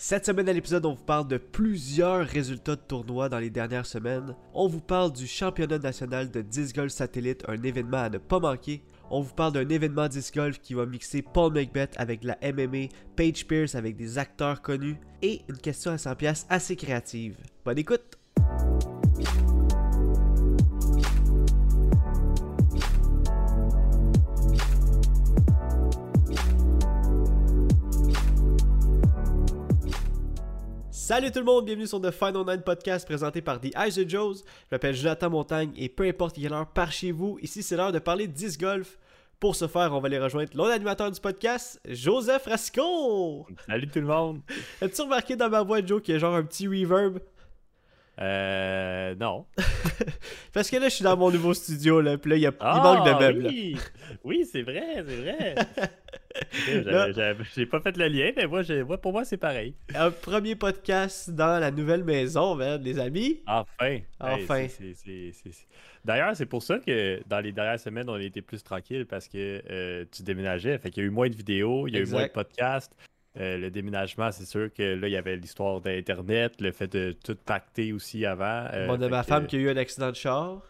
Cette semaine à l'épisode, on vous parle de plusieurs résultats de tournois dans les dernières semaines. On vous parle du championnat national de disc golf satellite, un événement à ne pas manquer. On vous parle d'un événement disc golf qui va mixer Paul Macbeth avec la MMA, Paige Pierce avec des acteurs connus et une question à 100 pièces assez créative. Bonne écoute! Salut tout le monde, bienvenue sur The Final Nine Podcast présenté par The Eyes of Joes. Je m'appelle Jonathan Montagne et peu importe quelle heure par chez vous, ici c'est l'heure de parler de disc golf. Pour ce faire, on va aller rejoindre l'autre animateur du podcast, Joseph Rasco. Salut tout le monde. As-tu remarqué dans ma voix, Joe, qu'il y a genre un petit reverb? Euh. Non. Parce que là, je suis dans mon nouveau studio, là, puis là, il, y a... il Ah, manque de meubles. là. Oui, oui c'est vrai, c'est vrai. J'ai pas fait le lien, mais moi, pour moi, c'est pareil. Un premier podcast dans la nouvelle maison, man, les amis. Enfin. Enfin. Hey, D'ailleurs, c'est pour ça que dans les dernières semaines, on a été plus tranquille parce que euh, tu déménageais. Fait qu'il y a eu moins de vidéos, il y a eu moins de podcasts. Euh, le déménagement, c'est sûr que là, il y avait l'histoire d'Internet, le fait de tout pacter aussi avant. euh, Bon, de ma que- femme qui a eu un accident de char.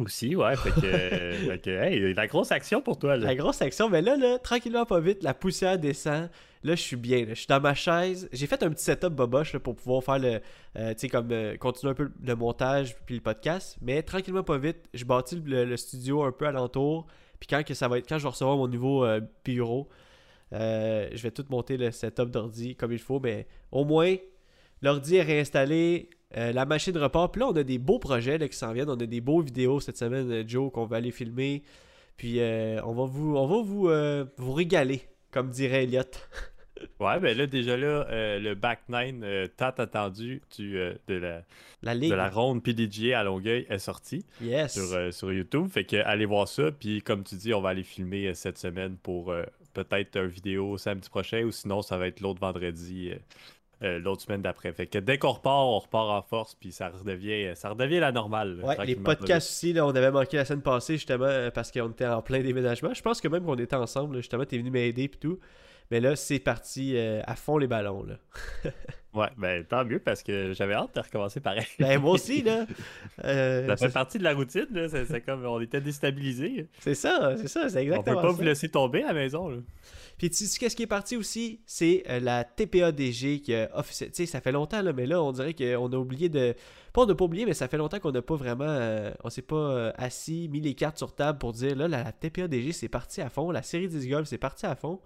Aussi, ouais. Fait que, fait que, hey, la grosse action pour toi, là. La grosse action, mais là, là, tranquillement, pas vite, la poussière descend. Là, je suis bien. là. Je suis dans ma chaise. J'ai fait un petit setup boboche là, pour pouvoir faire le. euh, tu sais, comme. euh, continuer un peu le montage puis le podcast. Mais tranquillement, pas vite, je bâtis le, le studio un peu alentour. Puis quand, que ça va être, quand je vais recevoir mon nouveau euh, bureau, je vais tout monter le setup d'ordi comme il faut. Mais au moins, l'ordi est réinstallé. Euh, la machine repart. Puis là, on a des beaux projets là, qui s'en viennent. On a des beaux vidéos cette semaine, euh, Joe, qu'on va aller filmer. Puis euh, on va vous, on va vous, euh, vous régaler, comme dirait Elliot. Ouais, ben là, déjà là, le back nine tant attendu du, de, la, La de la ronde PDGA à Longueuil est sorti Yes. sur, sur YouTube. Fait que allez voir ça. Puis comme tu dis, on va aller filmer cette semaine pour peut-être une vidéo samedi prochain ou sinon ça va être l'autre vendredi. Euh, l'autre semaine d'après. Fait que dès qu'on repart, on repart en force, puis ça redevient, ça redevient la normale. Ouais, les podcasts aussi, là, on avait manqué la semaine passée justement euh, parce qu'on était en plein déménagement. Je pense que même qu'on était ensemble, là, justement, t'es venu m'aider et tout. Mais là, c'est parti euh, à fond les ballons. Là. Ouais, ben tant mieux parce que j'avais hâte de recommencer pareil. Ben, moi aussi, là. euh, ça fait c'est- partie de la routine, là. C'est c'est comme on était déstabilisés. c'est ça, c'est ça, c'est On peut exactement pas ça. vous laisser tomber à la maison. Là. Puis tu sais qu'est-ce qui est parti aussi, c'est euh, la TPADG qui a officiel- Tu sais, ça fait longtemps là, mais là on dirait qu'on a oublié de. Pas on n'a pas oublié, mais ça fait longtemps qu'on n'a pas vraiment. euh, on s'est pas euh, assis, mis les cartes sur table pour dire là la, la TPADG c'est parti à fond, la série 10 golf c'est parti à fond.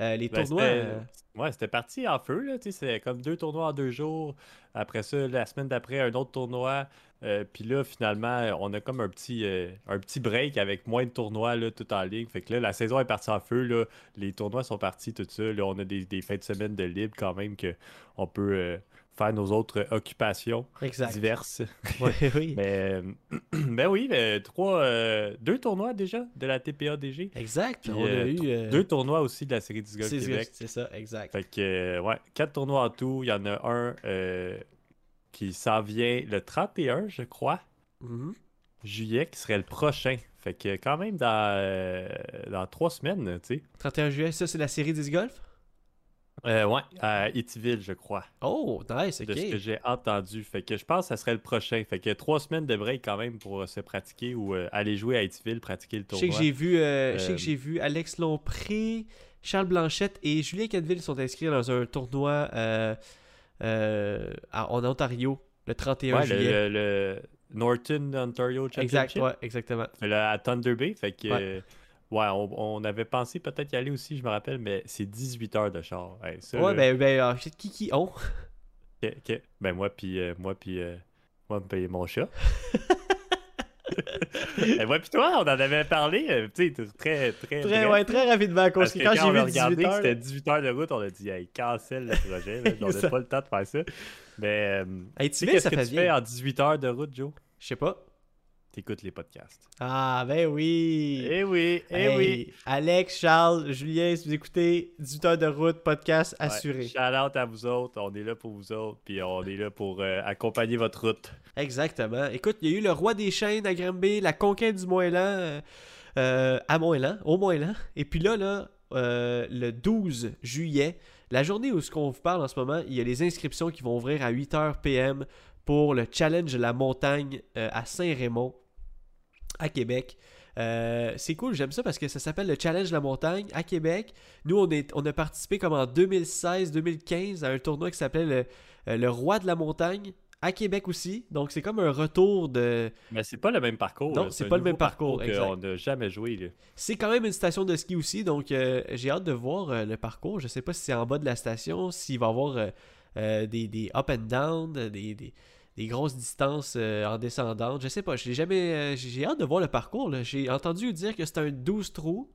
Euh, les Ben, tournois. c'était- euh, Ouais, c'était parti en feu, là, c'est comme deux tournois en deux jours. Après ça, la semaine d'après, un autre tournoi. Euh, Puis là, finalement, on a comme un petit, un petit break avec moins de tournois, là, tout en ligne. Fait que là, la saison est partie en feu, là. Les tournois sont partis, tout ça. Là, on a des, des fins de semaine de libre quand même que on peut faire nos autres occupations exact. diverses. Ouais, oui. Mais, euh, ben oui, mais trois, euh, deux tournois déjà de la TPADG. Exact. Puis, on a euh, eu. euh, Deux tournois aussi de la série 10 Golf c'est Québec. c'est ça, exact. Fait que, ouais, quatre tournois en tout. Il y en a un qui s'en vient le 31, je crois, Mhm. juillet, qui serait le prochain. Fait que, quand même, dans, dans trois semaines, tu sais. 31 juillet, ça c'est la série 10 golf Euh, ouais, à Eatville, je crois, Oh, nice, de ce que ok. j'ai entendu. Fait que je pense que ça serait le prochain. Fait que trois semaines de break quand même pour euh, se pratiquer ou euh, aller jouer à Eatville, pratiquer le Je sais tournoi. que j'ai vu, euh, je sais que j'ai vu Alex Lompré, Charles Blanchette et Julien Canville sont inscrits dans un tournoi en Ontario le 31 Ouais, le, juillet. le- le Norton Ontario Championship. exact, ouais, exactement. Là, à Thunder Bay. Fait que, Ouais. Ouais, on, on avait pensé peut-être y aller aussi, je me rappelle, mais c'est 18 heures de char. Hey, ça, Ouais, ben, ben, euh, qui qui ont que- que- ben moi, puis euh, moi, puis euh, moi, me payer mon chat. Et moi, puis toi, on en avait parlé, euh, tu sais, très, très. Très, ouais, très rapidement. Parce que quand, quand, on j'ai vu regardé 18 que heures, c'était 18 heures de route, on a dit, hey, cancel le projet. on n'a pas le temps de faire ça. Mais, euh, hey, tu sais, qu'est-ce ça que fait tu bien. fais en 18 heures de route, Joe? Je sais pas. T'écoutes les podcasts. Ah, ben oui. Eh oui, eh Hey, oui. Alex, Charles, Julien, si vous écoutez 18 heures de route, podcast Ouais, assuré. Shout out à vous autres, on est là pour vous autres, puis on est là pour euh, accompagner votre route. Exactement. Écoute, il y a eu le roi des chaînes à Granby, la conquête du Moëlan euh, euh, à Moëlan, au Moëlan. Et puis là, là euh, le 12 juillet, La journée où ce qu'on vous parle en ce moment, il y a les inscriptions qui vont ouvrir à 8h PM pour le challenge de la montagne à Saint-Raymond, à Québec. Euh, c'est cool, j'aime ça parce que ça s'appelle le Challenge de la montagne à Québec. Nous, on, est, on a participé comme en 2016-2015 à un tournoi qui s'appelait le, euh, le Roi de la montagne à Québec aussi. Donc, c'est comme un retour de. Mais c'est pas le même parcours. Non, c'est pas le même parcours, exact. qu'on n'a jamais joué. C'est quand même une station de ski aussi, donc euh, j'ai hâte de voir euh, le parcours. Je sais pas si c'est en bas de la station, s'il va y avoir euh, euh, des, des up and down, des, des, des grosses distances euh, en descendante. Je sais pas, je l'ai jamais. euh, j'ai j'ai hâte de voir le parcours. J'ai entendu dire que c'était un 12 trous.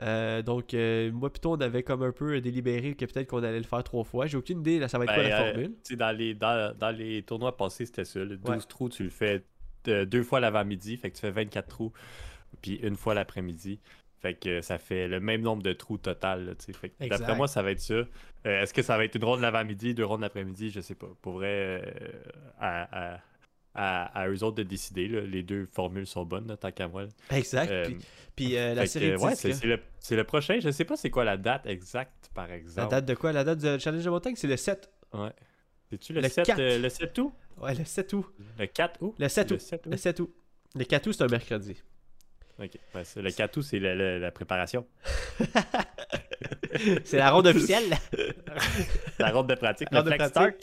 Euh, donc, euh, moi, plutôt, on avait comme un peu délibéré que peut-être qu'on allait le faire trois fois. J'ai aucune idée, là, ça va être quoi Ben, la euh, formule. dans, les, dans, dans les tournois passés, c'était ça. Le 12 Ouais. trous, tu le fais deux fois l'avant-midi, fait que tu fais 24 trous, puis une fois l'après-midi. Fait que ça fait le même nombre de trous total. là. Fait que. D'après moi, ça va être ça. Euh, Est-ce que ça va être une ronde l'avant-midi, deux rondes l'après-midi? Je sais pas. Pour vrai, euh, à, à, à, à eux autres de décider. là. Les deux formules sont bonnes, là, tant qu'à moi. Exact. Euh, puis puis, la série de ouais, 10, c'est le, le prochain. Je sais pas c'est quoi la date exacte, par La exemple. date de quoi? La date du Challenge de montagne, c'est le 7. Ouais. C'est-tu le, Le 7, 4. euh, le 7 août? Ouais, le 7 août. Le 4 août? Le 7 Le août. 7 août? Le 7 août. Le 4 août, c'est un mercredi. Ok. Ouais, c'est- le 4 août, c'est la préparation. c'est la ronde officielle. La ronde de pratique. Ronde de pratique. start.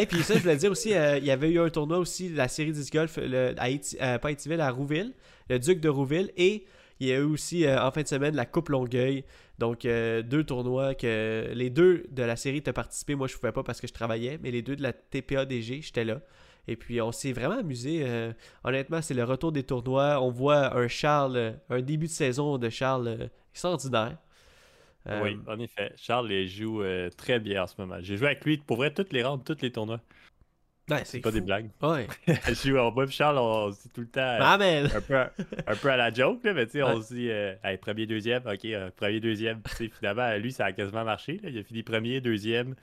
Et puis ça, je voulais dire aussi, euh, il y avait eu un tournoi aussi, la série 10 golf, le, à Iti- euh, pas à Étiville, à Rouville, le Duc de Rouville. Et il y a eu aussi euh, en fin de semaine la Coupe Longueuil. Donc euh, deux tournois que les deux de la série étaient participés. Moi, je ne pouvais pas parce que je travaillais, mais les deux de la TPADG, j'étais là. Et puis on s'est vraiment amusé. euh, honnêtement, c'est le retour des tournois. On voit un Charles, euh, un début de saison de Charles euh, extraordinaire. Euh, Oui, en effet. Charles les joue euh, très bien en ce moment. J'ai joué avec lui pour vrai toutes les rounds, tous les tournois. ouais, C'est pas des blagues. Ouais. Je joue en Charles, on se dit tout le temps euh, Ah, mais un, peu, un peu à la joke, là, mais tu sais, Ouais. on se dit Hey, premier, deuxième, ok, premier, deuxième. Finalement, lui, ça a quasiment marché. là. Il a fini premier, deuxième,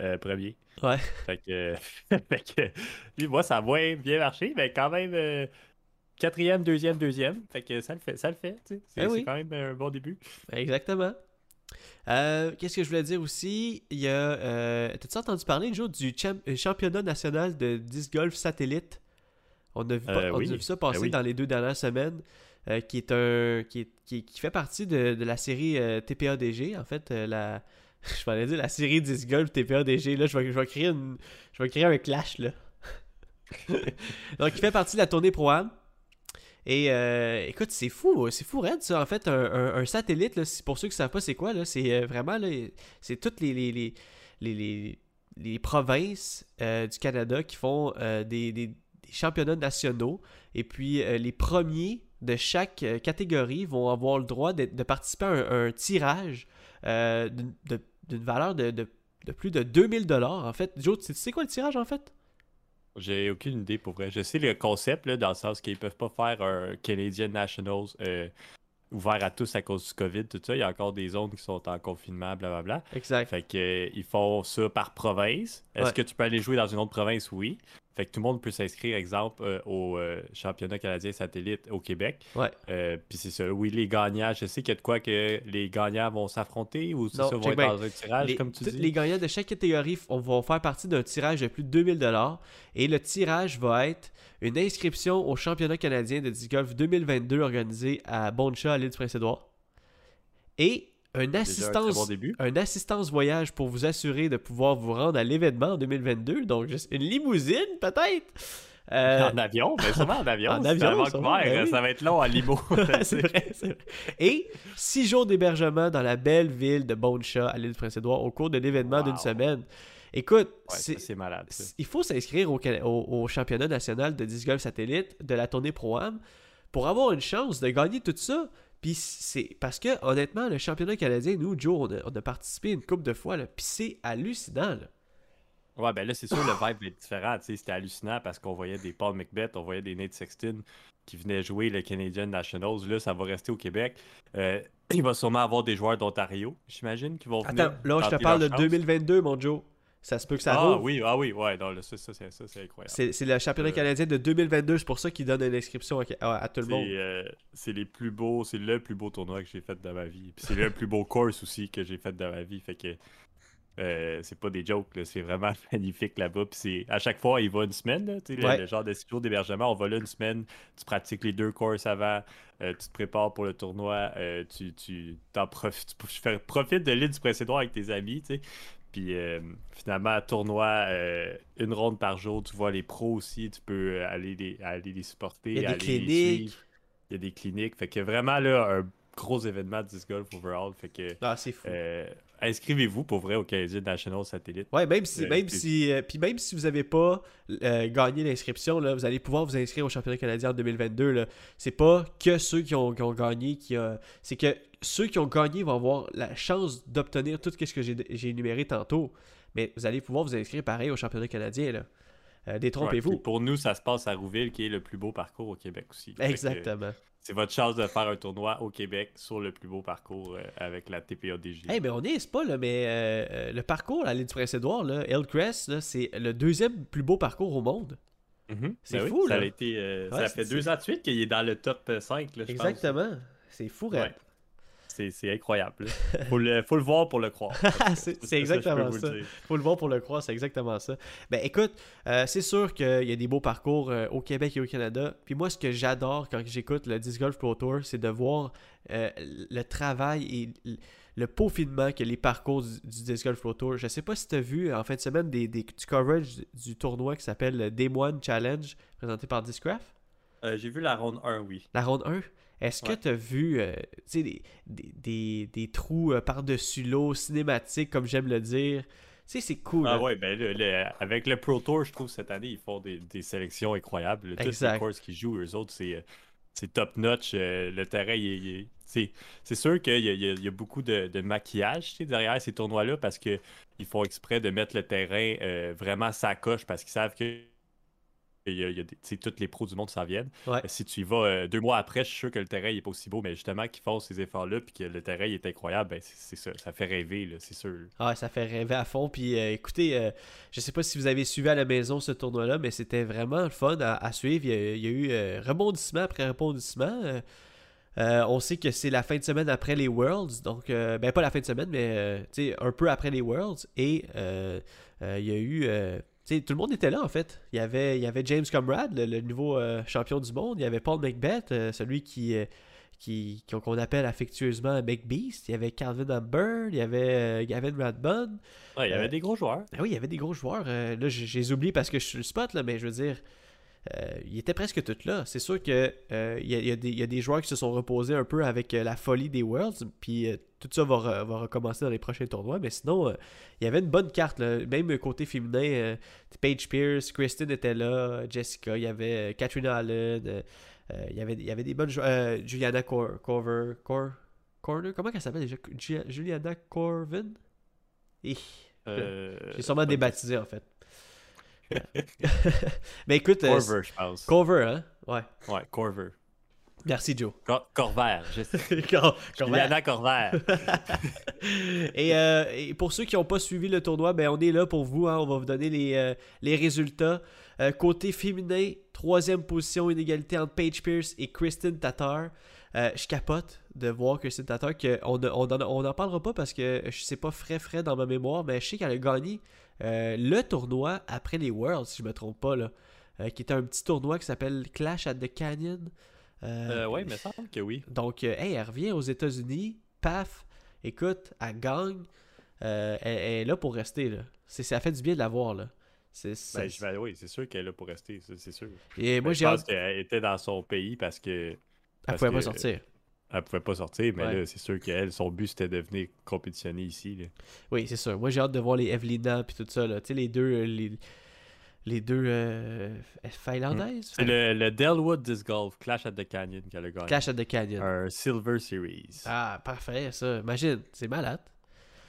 euh, premier. Ouais. Fait que, fait que lui, moi, ça a moins bien marché, mais quand même euh, quatrième, deuxième, deuxième. Fait que ça le fait, ça le fait. C'est Eh oui. c'est quand même un bon début. Exactement. Euh, Qu'est-ce que je voulais dire aussi? Il y a. Euh, T'as-tu entendu parler, Joe, du champ- euh, championnat national de disc golf satellite? On a vu, Euh, on a vu ça passer Ben oui. dans les deux dernières semaines. qui est un qui, est- qui, qui fait partie de, de la série TPADG en fait la je m'allais dire la série disc golf TPADG là je vais, je vais créer une je vais créer un clash là donc il fait partie de la tournée Pro Am et euh, écoute, c'est fou, c'est fou raide ça. En fait, un, un- satellite, là, pour ceux qui ne savent pas c'est quoi, là, c'est euh, vraiment, là, c'est toutes les, les, les, les, les- provinces euh, du Canada qui font euh, des, des- championnats nationaux. Et puis, les premiers de chaque catégorie vont avoir le droit de, de participer à un, tirage d'une valeur de, de- de plus de 2000 dollars. En fait, Joe, tu sais- tu sais quoi le tirage en fait? J'ai aucune idée pour vrai. Je sais le concept, là, dans le sens qu'ils peuvent pas faire un Canadian Nationals euh, ouvert à tous à cause du COVID, tout ça. Il y a encore des zones qui sont en confinement, blablabla. Exact. Fait que, euh, ils font ça par province. Est-ce Ouais. que tu peux aller jouer dans une autre province? Oui. Fait que tout le monde peut s'inscrire, exemple, euh, au euh, championnat canadien satellite au Québec. Ouais. Euh, Puis c'est ça. Oui, les gagnants, je sais qu'il y a de quoi que les gagnants vont s'affronter ou ça, vont être bien. dans un tirage, Les- comme tu dis? les gagnants de chaque catégorie va faire partie d'un tirage de plus de 2000 dollars et le tirage va être une inscription au championnat canadien de disc golf 2022 organisé à Boncha à l'île du Prince-Édouard et une un assistance début. voyage pour vous assurer de pouvoir vous rendre à l'événement en 2022 donc juste une limousine peut-être? Euh, En avion, mais sûrement en avion. en Si avion, sûrement, ben oui. Ça va être long en limo. c'est vrai, c'est vrai. Et six jours d'hébergement dans la belle ville de Boncha à l'île du Prince-Édouard au cours de l'événement Wow. d'une semaine. Écoute, Ouais, c'est- malade. ça. il faut s'inscrire au- au championnat national de disc golf satellite de la tournée Pro-Am pour avoir une chance de gagner tout ça. Puis c'est parce que honnêtement, le championnat canadien, nous, Joe, on a, on a participé une couple de fois, là, puis c'est hallucinant. là. Ouais, ben là, c'est sûr, le vibe est différent. tu sais, C'était hallucinant parce qu'on voyait des Paul McBeth, on voyait des Nate Sexton qui venaient jouer le Canadian Nationals. Là, ça va rester au Québec. Euh, il va sûrement avoir des joueurs d'Ontario, j'imagine, qui vont venir. Attends, là, je te parle de leur chance. 2022, mon Joe. Ça se peut que ça Ah rouvre. oui, ah oui, ouais, non, ça, ça, c'est ça, c'est incroyable. C'est c'est le championnat Euh, canadien de 2022, c'est pour ça qu'ils donnent une inscription à, à- à tout le monde. euh, c'est les plus beaux, c'est le plus beau tournoi que j'ai fait de ma vie. Puis c'est le plus beau course aussi que j'ai fait de ma vie. Fait que Euh, c'est pas des jokes, c'est vraiment magnifique là-bas. Puis à chaque fois, il va une semaine, là, le, le, genre de six jours d'hébergement. On va là une semaine, tu pratiques les deux courses avant, euh, tu te prépares pour le tournoi, euh, tu, tu t'en profites, tu profites de l'île du précédent avec tes amis, tu Puis finalement, tournoi, une ronde par jour, tu vois les pros aussi, tu peux aller les, aller les supporter. Il y a des cliniques. Il y a des cliniques. Fait que vraiment, là, un gros événement de disc golf overall. Fait que, ah, c'est fou. Euh, inscrivez-vous pour vrai au Canadian National Satellite. Ouais, même si, euh, même si, euh, puis même si vous n'avez pas gagné l'inscription, vous allez pouvoir vous inscrire au championnat canadien en 2022. C'est pas que ceux qui ont, gagné qui c'est que ceux qui ont gagné vont avoir la chance d'obtenir tout ce que j'ai énuméré tantôt. Mais vous allez pouvoir vous inscrire pareil au championnat canadien. Là. détrompez-vous. pour nous, ça se passe à Rouville, qui est le plus beau parcours au Québec aussi. Exactement c'est votre chance de faire un tournoi au Québec sur le plus beau parcours euh, avec la TPADJ. Eh hey, ben on n'est pas, là, mais euh, euh, le parcours à l'île du Prince-Édouard, Hillcrest, c'est le deuxième plus beau parcours au monde. Mhm. C'est ben fou, là. Ça, a été, ça fait deux ans de suite qu'il est dans le top 5. Là, Exactement. C'est fou, ouais. C'est incroyable. Faut le, faut le voir pour le croire. c'est exactement ça. Faut le voir pour le croire, c'est exactement ça. Ben écoute, euh, c'est sûr qu'il y a des beaux parcours euh, au Québec et au Canada. Puis moi, ce que j'adore quand j'écoute le Disc Golf Pro Tour, c'est de voir euh, le travail et le peaufinement que les parcours du, Disc Golf Pro Tour. Je sais pas si tu as vu en fin de semaine des, du coverage du tournoi qui s'appelle le Day One Challenge présenté par Discraft. J'ai vu la ronde 1, oui. La ronde 1 est-ce que tu as vu euh, des, des, des, trous euh, par-dessus l'eau, cinématiques, comme j'aime le dire? Tu sais, c'est cool. Ah ouais, ben avec le Pro Tour, je trouve cette année, ils font des, sélections incroyables. Toutes les courses qu'ils jouent, eux autres, c'est, euh, top-notch. le terrain, il, c'est sûr qu'il y, y, a beaucoup de, de maquillage derrière ces tournois-là parce qu'ils font exprès de mettre le terrain vraiment sa coche parce qu'ils savent que il y a, il tous les pros du monde s'en viennent. Si tu y vas euh, deux mois après, je suis sûr que le terrain n'est pas aussi beau, mais justement, qu'ils font ces efforts-là puis que le terrain est incroyable, ben, c'est ça. Ça fait rêver, c'est sûr. Ah, ça fait rêver à fond. Puis euh, écoutez, euh, je sais pas si vous avez suivi à la maison ce tournoi-là, mais c'était vraiment le fun à, suivre. Il y a, eu rebondissement après rebondissement. on sait que c'est la fin de semaine après les Worlds, donc ben pas la fin de semaine, mais un peu après les Worlds. Et il y a eu tout le monde était là en fait. Il y avait, il y avait James Comrade, le, nouveau euh, champion du monde. Il y avait Paul McBeth, euh, celui qui, euh, qui, qu'on appelle affectueusement McBeast. Il y avait Calvin Amber, il y avait Gavin Radbun. il y avait des gros joueurs. Ben oui, il y avait des gros joueurs. là, j'ai oublié parce que je suis le spot, là, mais je veux dire, il était presque tout là. C'est sûr qu'il euh, y, y, a des joueurs qui se sont reposés un peu avec euh, la folie des Worlds, puis tout ça va, va, recommencer dans les prochains tournois. Mais sinon, il y avait une bonne carte, même côté féminin. Paige Pierce, Kristen était là, Jessica, il y avait Katrina Allen, il, y avait, il y avait des bonnes joueurs. Juliana Corver, Cor, Corner, comment elle s'appelle déjà? Juliana Corvin? J'ai sûrement débaptisé en fait. Mais écoute. Euh, Corver, je pense. Corver, hein? Ouais. Ouais, Corver. Merci, Joe. Corver. Cor Juliana Corver. et, euh, et, pour ceux qui n'ont pas suivi le tournoi, ben, on est là pour vous. Hein. On va vous donner les, euh, les résultats. côté féminin, troisième position, inégalité entre Paige Pierce et Kristen Tatar. je capote de voir Kristen Tatar. Que on n'en on en parlera pas parce que je sais pas frais frais dans ma mémoire, mais je sais qu'elle a gagné euh, le tournoi après les Worlds, si je me trompe pas, là, euh, qui était un petit tournoi qui s'appelle Clash at the Canyon. Euh, oui, mais ça semble que oui. Donc, hey, elle revient aux États-Unis, paf, écoute, elle gagne, elle, est là pour rester. Là. ça fait du bien de la voir. Là. Ben, oui, c'est sûr qu'elle est là pour rester, c'est sûr. Et moi, je pense qu'elle était dans son pays parce que. elle pouvait pas sortir elle pouvait pas sortir, mais là, c'est sûr qu'elle, son but, c'était de venir compétitionner ici. Oui, c'est sûr. Moi, j'ai hâte de voir les Evelina et tout ça. Tu sais, les deux. Euh, les, les deux euh, finlandaises? C'est le, le Delwood Disc Golf Clash at the Canyon qu'elle a gagné. Clash at the Canyon. Un Silver Series. Ah, parfait, ça. Imagine, c'est malade.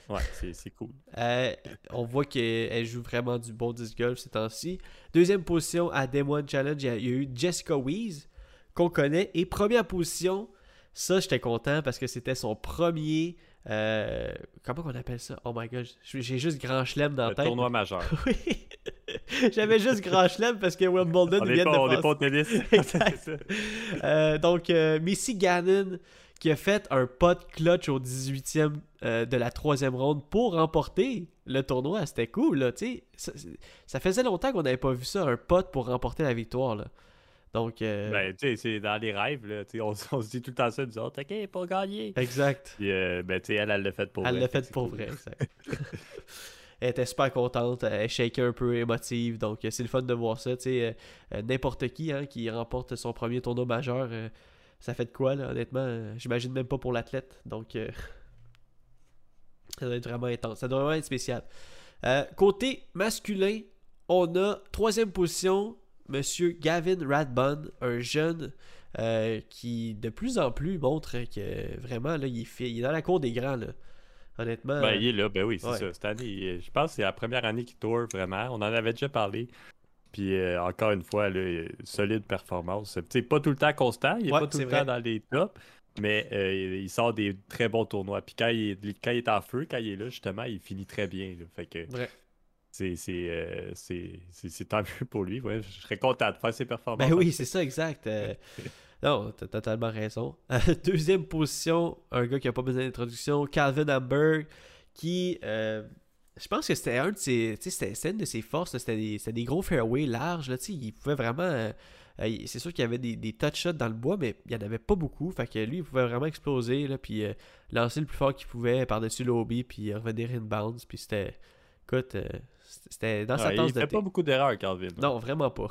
Ouais, c'est cool. Euh, on voit qu'elle joue vraiment du bon disc golf ces temps-ci. Deuxième position à Dem One Challenge, il y, a, eu Jessica Weeze, qu'on connaît. Et première position, ça, j'étais content parce que c'était son premier. Euh, comment on appelle ça? Oh my god, j'ai juste Grand Chelem dans la tête. tournoi majeur. oui. J'avais juste Grand Chelem parce que Wimbledon vient de on est pas au tennis. exact. euh, donc, euh, Missy Gannon qui a fait un pot clutch au 18e euh, de la troisième ronde pour remporter le tournoi. C'était cool, là, sais. Ça, faisait longtemps qu'on n'avait pas vu ça, un pot pour remporter la victoire, là. Donc. Euh, ben, tu sais, c'est dans les rêves, là. On, on, se dit tout le temps ça, nous autres, OK, pour gagner. Exact. Puis, euh, ben, tu sais, elle, elle l'a fait pour elle vrai. Elle l'a fait pour vrai, exact. elle était super contente, elle shakeait un peu émotive, donc c'est le fun de voir ça, tu sais. N'importe qui hein, qui remporte son premier tournoi majeur ça fait de quoi, là, honnêtement? Euh, j'imagine même pas pour l'athlète. Donc, euh, ça doit être vraiment intense. Ça doit vraiment être spécial. Euh, côté masculin, on a troisième position, Monsieur Gavin Radbun, un jeune qui de plus en plus montre que vraiment, là, il, fait, il est dans la cour des grands. Là. Honnêtement. Ben, il est là, ben oui, c'est ça. Cette année, je pense que c'est la première année qu'il tourne vraiment. On en avait déjà parlé. Puis euh, encore une fois, là, solide performance. C'est pas tout le temps constant, il est pas tout le temps dans les tops, mais euh, il sort des très bons tournois. Puis quand il, est, quand il est en feu, quand il est là, justement, il finit très bien. Fait que euh, c'est tant mieux pour lui. Ouais. Je serais content de faire ses performances. Ben oui, c'est ça, exact. non, t'as totalement raison. Deuxième position, un gars qui a pas besoin d'introduction, Calvin Amberg, qui je pense que c'était un de ses. C'était une de ses forces. C'était des, des, gros fairways larges. Là, il pouvait vraiment. Euh, euh, c'est sûr qu'il y avait des, des touch shots dans le bois, mais il n'y en avait pas beaucoup. Fait que lui, il pouvait vraiment exploser. Là, puis euh, lancer le plus fort qu'il pouvait par-dessus l'OB. Puis revenir inbounds. Puis c'était. Écoute, c'était dans sa tasse Il fait pas beaucoup d'erreurs, Calvin. Non, vraiment pas.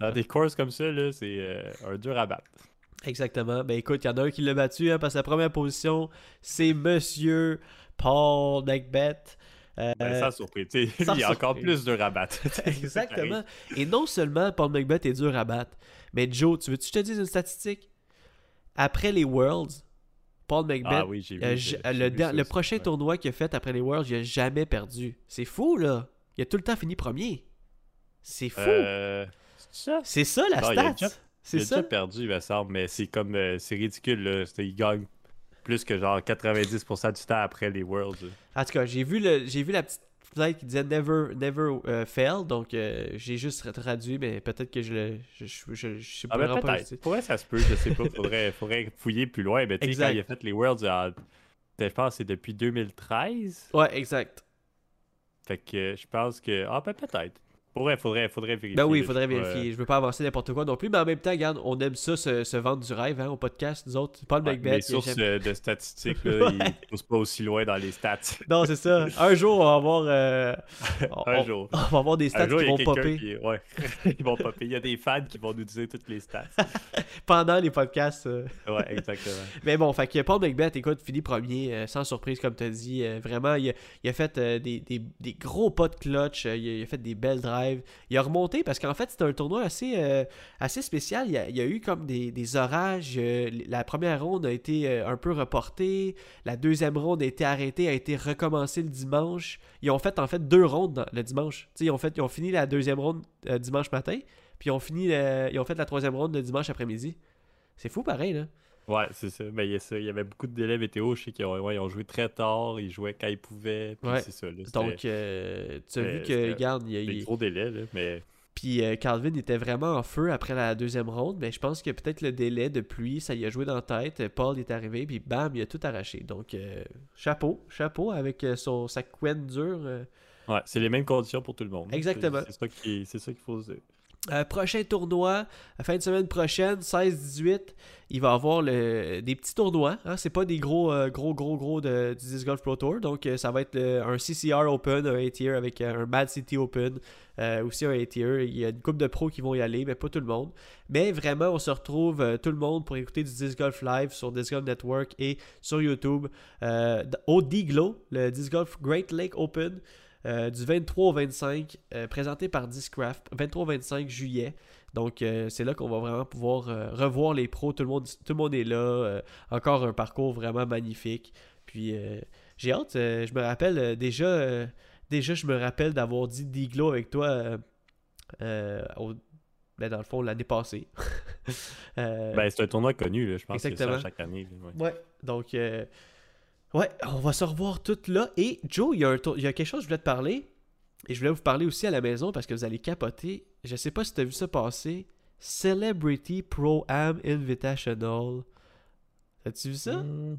Dans des courses comme ça, c'est un dur à battre. Exactement. Ben écoute, il y en a un qui l'a battu hein, parce que sa première position, c'est Monsieur Paul Macbeth. Euh, ben, sans surprise. il y a encore plus de rabat. Exactement. Et non seulement Paul Macbeth est dur à battre, mais Joe, tu veux-tu que je te dise une statistique? Après les Worlds, Paul Macbeth, ah, oui, vu, le, prochain tournoi qu'il a fait après les Worlds, il a jamais perdu. C'est fou, là. Il a tout le temps fini premier. C'est fou. Euh, c'est ça la stat. C'est ça. Il a déjà perdu, il me semble, mais c'est comme euh, c'est ridicule. Là. Il gagne plus que genre 90% du temps après les Worlds. En tout cas, j'ai vu, le, j'ai vu la petite flight qui disait Never, never uh, fail, donc euh, j'ai juste traduit, mais peut-être que je le. Je, je, je, je sais ah, ben, pas. Pour ça se peut, je sais pas. Faudrait, faudrait fouiller plus loin. Mais tu sais, quand il a fait les Worlds, je pense que c'est depuis 2013. Ouais, exact. Fait que je pense que. Ah, ben peut-être. Faudrait, faudrait, faudrait vérifier. Ben oui, il faudrait vérifier. Je veux pas avancer n'importe quoi non plus, mais en même temps, regarde, on aime ça, se, vendre du rêve hein, au podcast, nous autres. Pas le ouais, Les sources euh, de statistiques, là, ils poussent pas aussi loin dans les stats. non, c'est ça. Un jour, on va avoir. Euh, un jour. On va avoir des stats qui vont popper. Qui... Ouais, ils vont popper. Il y a des fans qui vont nous dire toutes les stats. Pendant les podcasts. Euh. Ouais, exactement. mais bon, fait que Paul McBeth, écoute, finit premier, sans surprise, comme tu as dit. vraiment, il a, il a fait des, des, des, gros pas de clutch. il a fait des belles drives. Il a remonté parce qu'en fait, c'était un tournoi assez, euh, spécial. Il y, a, eu comme des, orages. Euh, la première ronde a été euh, un peu reportée. La deuxième ronde a été arrêtée, a été recommencée le dimanche. Ils ont fait en fait deux rondes le dimanche. ils ont, fait, ils ont fini la deuxième ronde dimanche matin, puis ils ont, fini ils ont fait la troisième ronde le dimanche après-midi. C'est fou pareil, là. Ouais, c'est ça. Mais il y, ça. il y avait beaucoup de délais météo. Je sais qu'ils ont, ont, joué très tard. Ils jouaient quand ils pouvaient. c'est ça. Donc, tu as vu que, regarde, il y a eu. gros délais, là, mais. Puis euh, Calvin était vraiment en feu après la deuxième ronde, mais je pense que peut-être le délai de pluie, ça y a joué dans la tête. Paul est arrivé, puis bam, il a tout arraché. Donc, euh, chapeau, chapeau avec euh, son, sa couenne dure. Ouais, c'est les mêmes conditions pour tout le monde. Exactement. C'est ça qu'il faut se dire. Euh, prochain tournoi, la fin de semaine prochaine, 16-18, il va y avoir des petits tournois. Hein, c'est pas des gros, euh, gros, gros, gros de, du Disc Golf Pro Tour. Donc, euh, ça va être un CCR Open, un A-Tier avec un Mad City Open, aussi un A-Tier. Il y a une couple de pros qui vont y aller, mais pas tout le monde. Mais vraiment, on se retrouve tout le monde pour écouter du Disc Golf Live sur Disc Golf Network et sur YouTube au D-Glow, le Disc Golf Great Lake Open. Euh, du 23 au 25, euh, présenté par Discraft, 23 au 25 juillet. Donc, euh, c'est là qu'on va vraiment pouvoir revoir les pros. Tout le monde, tout le monde est là. encore un parcours vraiment magnifique. Puis, j'ai hâte. je me rappelle déjà, déjà, je me rappelle d'avoir dit Diglo avec toi ben, dans le fond, l'année passée. ben, c'est un tournoi connu, je pense Exactement. que c'est chaque année. ouais. donc Ouais, on va se revoir tout là. Et Joe, il y, a il y a quelque chose que je voulais te parler. Et je voulais vous parler aussi à la maison parce que vous allez capoter. Je sais pas si tu as vu ça passer. Celebrity Pro Am Invitational. As-tu vu ça? Hmm.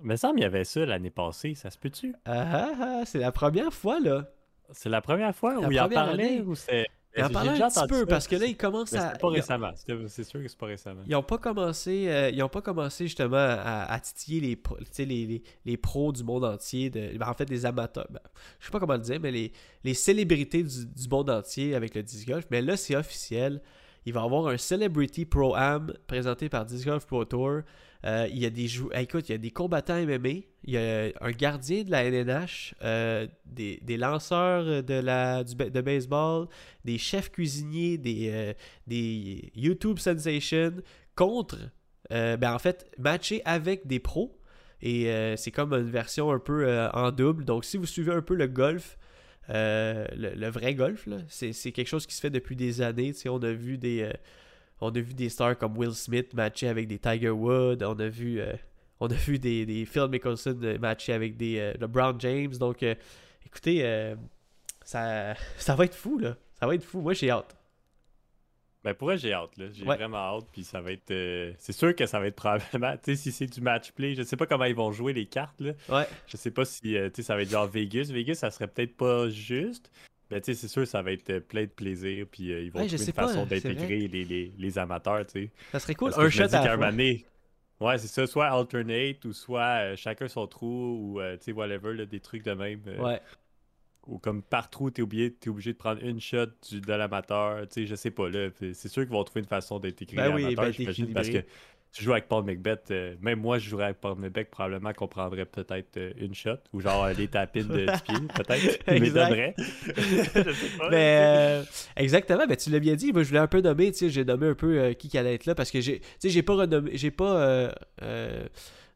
Mais ça me y avait ça l'année passée, ça se peut-tu? Ah ah ah, c'est la première fois, là. C'est la première fois La où il en parlait ou c'est. Il en déjà un petit peu ça, parce que là, il commence mais à. pas ils- récemment. C'est sûr que c'est pas récemment. Ils ont pas commencé, euh, ils ont pas commencé justement à, à titiller les, pro- les, les, les pros du monde entier, de, ben, en fait des amateurs. Ben, je sais pas comment le dire, mais les, les célébrités du, du monde entier avec le disc golf. Mais là, c'est officiel. Il va avoir un Celebrity Pro Am présenté par Disc Pro Tour. Euh, il y a des écoute, il y a des combattants MMA, il y a un gardien de la NNH, euh, des, lanceurs de baseball, des chefs cuisiniers, des, euh, YouTube sensations contre, ben en fait, matcher avec des pros. Et c'est comme une version un peu en double. Donc, si vous suivez un peu le golf, euh, le, vrai golf, c'est, quelque chose qui se fait depuis des années. On a vu des, euh, on a vu des stars comme Will Smith matcher avec des Tiger Woods. On a vu, euh, on a vu des, des Phil Mickelson matcher avec des LeBron James. Donc, écoutez, ça, ça va être fou, là. Ça va être fou. Moi, j'ai hâte. Ben pour vrai, j'ai hâte, là. J'ai Ouais. vraiment hâte, puis ça va être... euh, C'est sûr que ça va être probablement... Tu sais, si c'est du match play, je sais pas comment ils vont jouer les cartes, là. Ouais. Je sais pas si, euh, ça va être genre Vegas. Vegas, ça serait peut-être pas juste, mais tu sais, c'est sûr, ça va être euh, plein de plaisir, puis euh, ils vont Ouais, trouver une pas, façon d'intégrer les, les, les amateurs, tu sais. Ça serait cool. Parce Un shot à la fois. Ouais, c'est ça, soit alternate ou soit chacun son trou ou, tu sais, whatever, là, des trucs de même. Ouais. Ou comme par trou, t'es obligé, t'es obligé de prendre une shot du, de l'amateur. Tu sais, je sais pas, là. C'est sûr qu'ils vont trouver une façon d'intégrer Ben oui, ben, j'imagine, parce que tu joues avec Paul McBeth, euh, même moi, je jouerais avec Paul McBeth, probablement qu'on prendrait peut-être euh, une shot, ou genre euh, les tapines de, du pied, peut-être. Exact. donnerait. je sais pas. Mais exactement, ben, tu l'as bien dit. Moi, je voulais un peu nommer, tu sais, j'ai nommé un peu qui qui allait être là parce que j'ai, tu sais, j'ai pas renommé, j'ai pas,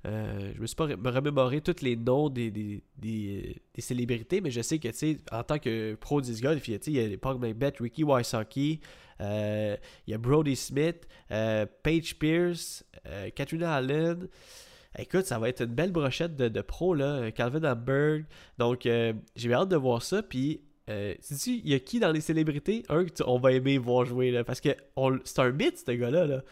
euh, euh, euh, je me suis pas remémoré tous les noms des, des, des, des célébrités, mais je sais que, tu sais, en tant que pro disc golf, il y a, sais, les Paul McBeth, Ricky Wysocki, euh, il y a Brody Smith, euh, Paige Pierce, euh, Katrina Allen. Écoute, ça va être une belle brochette de, de pros, là. Calvin Hamburg. Donc, euh, j'ai hâte de voir ça. Puis, euh, sais-tu, il y a qui dans les célébrités? Un que on va aimer voir jouer, là. Parce que c'est un mythe, ce gars-là, là.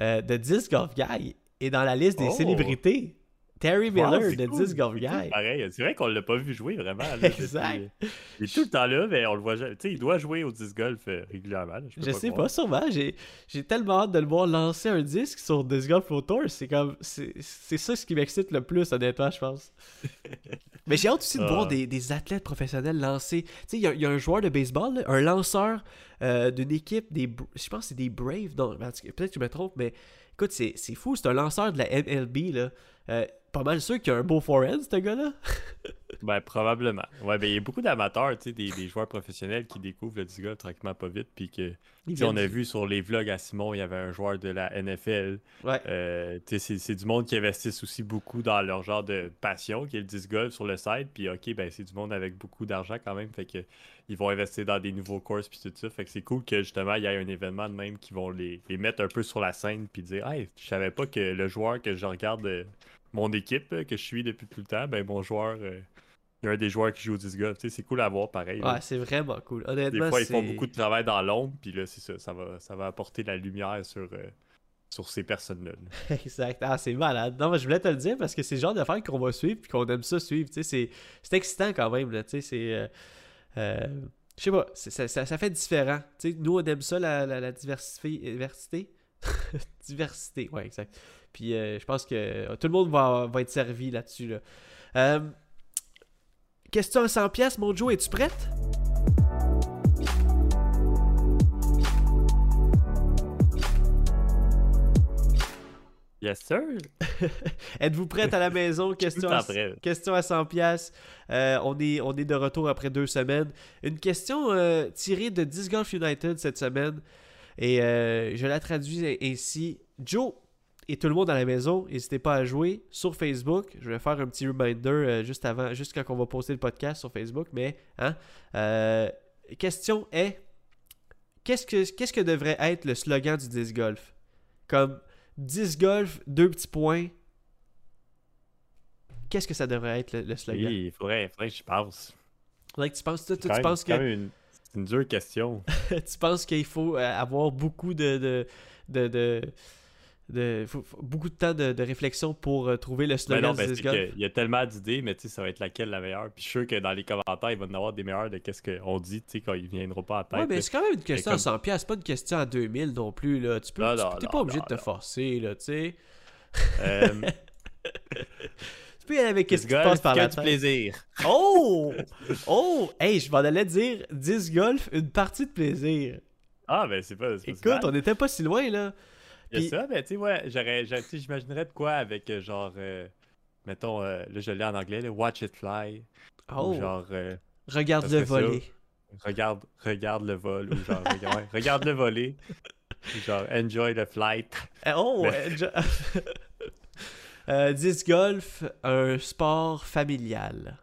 Euh, de Disc Golf Guy. Et dans la liste des Oh. célébrités, Terry Miller Wow, de cool, Disc Golf c'est Guy. Pareil, c'est vrai qu'on l'a pas vu jouer vraiment. là, Exact. depuis- Il est tout le temps là, mais on le voit jamais. Tu sais, il doit jouer au disc golf euh, régulièrement. là, peux Je sais croire. pas, sûrement. J'ai, tellement hâte de le voir lancer un disque sur Disc Golf Pro Tour. C'est comme. C'est, ça ce qui m'excite le plus, honnêtement, je pense. Mais j'ai hâte aussi de Ah. voir des, des athlètes professionnels lancer. Tu sais, il y, a- il y a un joueur de baseball, là, un lanceur euh, d'une équipe des. Je pense que c'est des Braves. Non, peut-être que je me trompe, mais écoute, c'est, fou. C'est un lanceur de la MLB, là. Euh, pas mal sûr qu'il y a un beau forehand, ce gars-là. Ben, probablement. Ouais, ben, il y a beaucoup d'amateurs, tu sais, des, des joueurs professionnels qui découvrent le disc tranquillement pas vite. Puis que, on a vu sur les vlogs à Simon, il y avait un joueur de la NFL. Ouais. Euh, tu sais, c'est- c'est du monde qui investissent aussi beaucoup dans leur genre de passion, qui est le disc golf sur le site. Puis, ok, ben, c'est du monde avec beaucoup d'argent quand même. Fait que ils vont investir dans des nouveaux courses puis tout ça. Fait que c'est cool que justement, il y ait un événement de même qui vont les, les mettre un peu sur la scène puis dire Hey, je savais pas que le joueur que je regarde, euh, mon équipe euh, que je suis depuis tout le temps, ben mon joueur, euh, il y a un des joueurs qui joue au disc golf. C'est cool à voir pareil. Ouais, c'est vraiment cool. Des Honnêtement, fois, ils font beaucoup de travail dans l'ombre, puis là, c'est ça, ça va, ça va apporter la lumière sur, euh, sur ces personnes-là. là. Exact. Ah, c'est malade. Non, mais je voulais te le dire parce que c'est le genre d'affaires qu'on va suivre puis qu'on aime ça suivre. C'est, excitant quand même. Là, c'est. euh, euh, je sais pas, ça, ça, ça fait différent. Nous, on aime ça, la, la, la diversité. Diversité? diversité, ouais, exact. Puis euh, je pense que euh, tout le monde va, va être servi là-dessus. Là. Euh, question à 100 pièces, mon Joe, es-tu prête? Yes, sir! Êtes-vous prête à la maison? Question à, question à 100 pièces. on, est, on est de retour après deux semaines. Une question euh, tirée de Disc Golf United cette semaine. Et euh, je la traduis ainsi. Joe et tout le monde à la maison, n'hésitez pas à jouer sur Facebook. Je vais faire un petit reminder euh, juste avant, juste quand on va poster le podcast sur Facebook. Mais, hein, euh, question est qu'est-ce que, qu'est-ce que devrait être le slogan du disc golf? Comme disc golf, deux petits points. Qu'est-ce que ça devrait être le, le slogan? Oui, il faudrait, faudrait que je pense. Faudrait que tu penses, toi, toi, Quand tu même- penses que une- C'est une dure question. tu penses qu'il faut euh, avoir beaucoup de de, de, de, de faut- faut beaucoup de temps de, de réflexion pour euh, trouver le Ben slogan non, ben, golf. que il y a tellement d'idées, mais tu sais, ça va être laquelle la meilleure. Puis je suis sûr que dans les commentaires, il va y en avoir des meilleures de qu'est-ce qu'on dit, tu sais, quand ils viendront pas à tête. Ouais, mais là. c'est quand même une question comme- à 100 pièces, pas une question à 2000 non plus là. Tu peux, Non, tu- non, t'es non, pas obligé non, de te non. forcer là, tu sais. Euh, Tu peux y aller avec qu'est-ce disc qui passe par la tête. plaisir. Oh! Oh! Hey, je m'en allais dire 10 golf, une partie de plaisir. Ah, ben c'est pas. Écoute, on était pas si loin là. Il y puis- a ça, mais tu sais, ouais, j'aurais, j'imaginerais de quoi avec euh, genre, euh, mettons, euh, là je l'ai en anglais, là, Watch It Fly. Oh! Ou genre, euh, Regarde le ça. voler. regarde, regarde le vol. Ou genre, regarde, regarde le voler. Ou genre, enjoy the flight. Eh, Oh! Mais- euh, je- Euh, disc golf, un sport familial.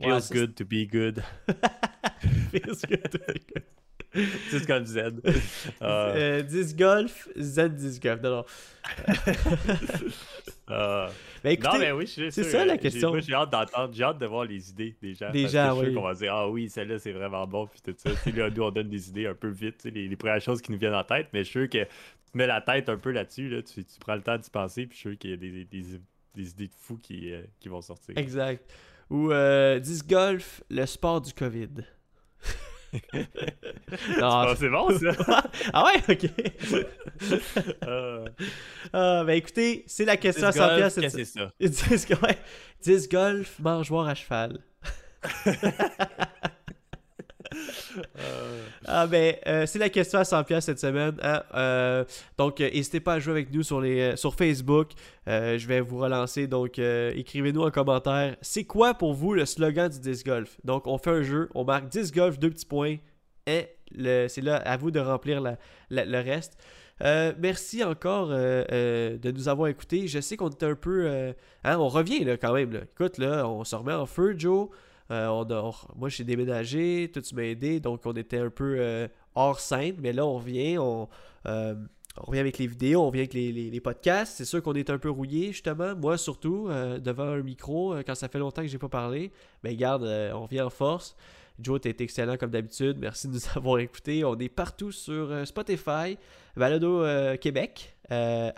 Feels good to be good. feels good to be good. C'est comme Z. Euh, disc golf, zen disc golf. Non, non. ah. Ben, écoutez, non, mais oui, c'est ça, la euh, question. J'ai hâte d'entendre, j'ai hâte de voir les idées des gens. Des gens, oui. qu'on va dire, ah oui, celle-là, c'est vraiment bon, puis tout ça. Là, nous, on donne des idées un peu vite, les, les premières choses qui nous viennent en tête, mais je suis sûr que tu mets la tête un peu là-dessus, là, tu, tu prends le temps d'y penser, puis je suis sûr qu'il y a des, des, des idées de fous qui, euh, qui vont sortir. Exact. Ou euh, disc golf, le sport du COVID. C'est bon, ça! ah ouais, ok. Ah. Ah, ben écoutez, c'est la question à Disc 100 golf, piastres qu'est-ce cette- que c'est ça? Ouais. Golf, mangeoire à cheval. Ah. Ben, euh, c'est la question à 100 pièces cette semaine. hein. Euh, donc, euh, n'hésitez pas à jouer avec nous sur, les, sur Facebook. Je vais vous relancer. Donc, écrivez-nous en commentaire. C'est quoi pour vous le slogan du disc golf? Donc, on fait un jeu, on marque disc golf, deux petits points. Et c'est là à vous de remplir la- le reste. Merci encore de nous avoir écoutés. Je sais qu'on était un peu... hein, on revient là quand même. Écoute, là, on se remet en feu, Joe. Euh, on moi, j'ai déménagé, toi, tu m'as aidé, donc on était un peu euh, hors scène, mais là, on revient, on, euh, on revient avec les vidéos, on revient avec les, podcasts. C'est sûr qu'on est un peu rouillé, justement, moi surtout, devant un micro, quand ça fait longtemps que j'ai pas parlé. Mais garde, euh, on vient en force. Joe, t'es excellent comme d'habitude. Merci de nous avoir écoutés. On est partout sur Spotify, Balado Québec,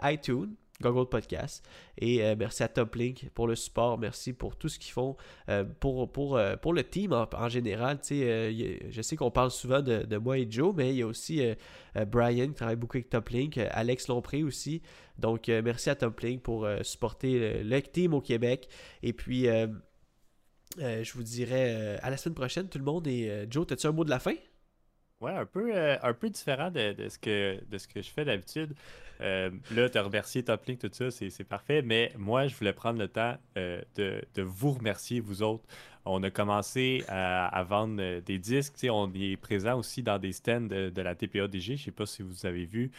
iTunes, Google Podcast. Et euh, merci à Toplink pour le support. Merci pour tout ce qu'ils font euh, pour, pour, euh, pour le team en, général. je sais qu'on parle souvent de, de moi et Joe, mais il y a aussi Brian qui travaille beaucoup avec Toplink, Alex Lompré aussi. Donc, merci à Toplink pour supporter le, team au Québec. Et puis, je vous dirais à la semaine prochaine, tout le monde. Et Joe, as-tu un mot de la fin? Ouais, un peu, euh, un peu différent de, de ce que, de ce que je fais d'habitude. Euh, là, te remercier, Toplink, tout ça, c'est parfait. Mais moi, je voulais prendre le temps euh, de, de vous remercier, vous autres. On a commencé à, vendre euh, des disques. on est présent aussi dans des stands de, de la TPADG. Je ne sais pas si vous avez vu.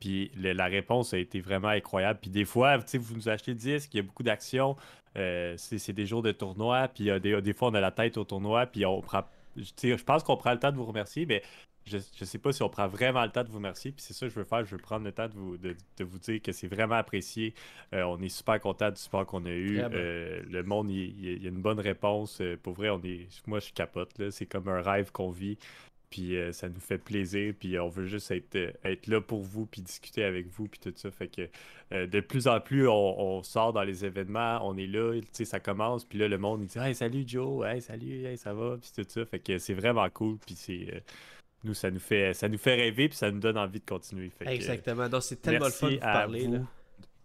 Puis la réponse a été vraiment incroyable. Puis des fois, vous nous achetez le disque, il y a beaucoup d'actions. C'est des jours de tournoi. Puis des, des fois, on a la tête au tournoi. Puis on prend. Je pense qu'on prend le temps de vous remercier, mais je ne sais pas si on prend vraiment le temps de vous remercier. Puis c'est ça que je veux faire. Je veux prendre le temps de vous, de, de vous dire que c'est vraiment apprécié. Euh, on est super content du support qu'on a eu. Euh, le monde, il, il- il y a une bonne réponse. Euh, pour vrai, on est, moi, je capote. là. C'est comme un rêve qu'on vit. Puis euh, ça nous fait plaisir. Puis on veut juste être, euh, être là pour vous, puis discuter avec vous, puis tout ça. Fait que euh, de plus en plus, on, on sort dans les événements, on est là, tu sais, ça commence. Puis là, le monde, il dit Hey, salut Joe, hey, salut, hey, ça va, puis tout ça. Fait que c'est vraiment cool. Puis c'est. euh, nous, ça nous, fait, ça nous fait rêver, puis ça nous donne envie de continuer. Fait que, euh, Exactement. Donc, c'est tellement le fun de vous parler. vous, là.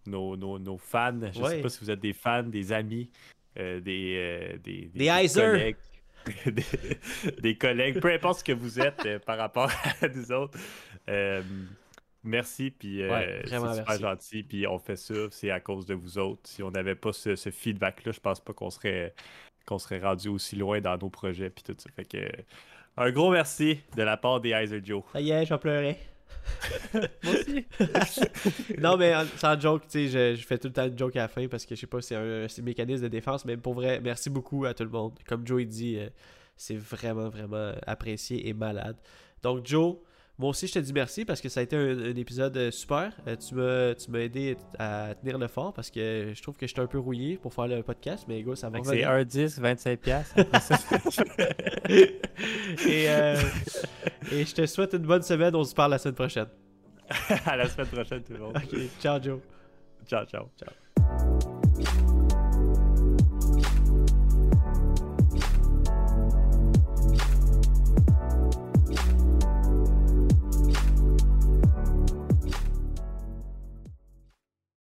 Nos, nos, nos fans. Je Ouais. sais pas si vous êtes des fans, des amis, euh, des, euh, des, Des Heiser. collègues. des, des collègues, peu importe ce que vous êtes euh, par rapport à nous autres. Euh, merci, puis euh, Ouais, c'est super merci. gentil, puis on fait ça, c'est à cause de vous autres. Si on n'avait pas ce, ce feedback-là, je pense pas qu'on serait qu'on serait rendu aussi loin dans nos projets, puis tout ça. Fait que un gros merci de la part des Heiser Joe. Ça y est, je vais pleurer. Moi aussi. non, mais en- sans joke, tu sais, je, je fais tout le temps une joke à la fin parce que je sais pas, c'est un, c'est un mécanisme de défense, mais pour vrai, merci beaucoup à tout le monde. Comme Joe il dit, euh, c'est vraiment, vraiment apprécié et malade. Donc, Joe, moi aussi, je te dis merci parce que ça a été un, un épisode euh, super. Euh, tu m'as tu m'as aidé à tenir le fort parce que je trouve que j'étais un peu rouillé pour faire le podcast, mais go, ça va C'est revenir. un disque, 25$. piastres. Et, euh, et je te souhaite une bonne semaine. On se parle la semaine prochaine. à la semaine prochaine, tout le monde. Ok, ciao Joe. Ciao, ciao. Ciao.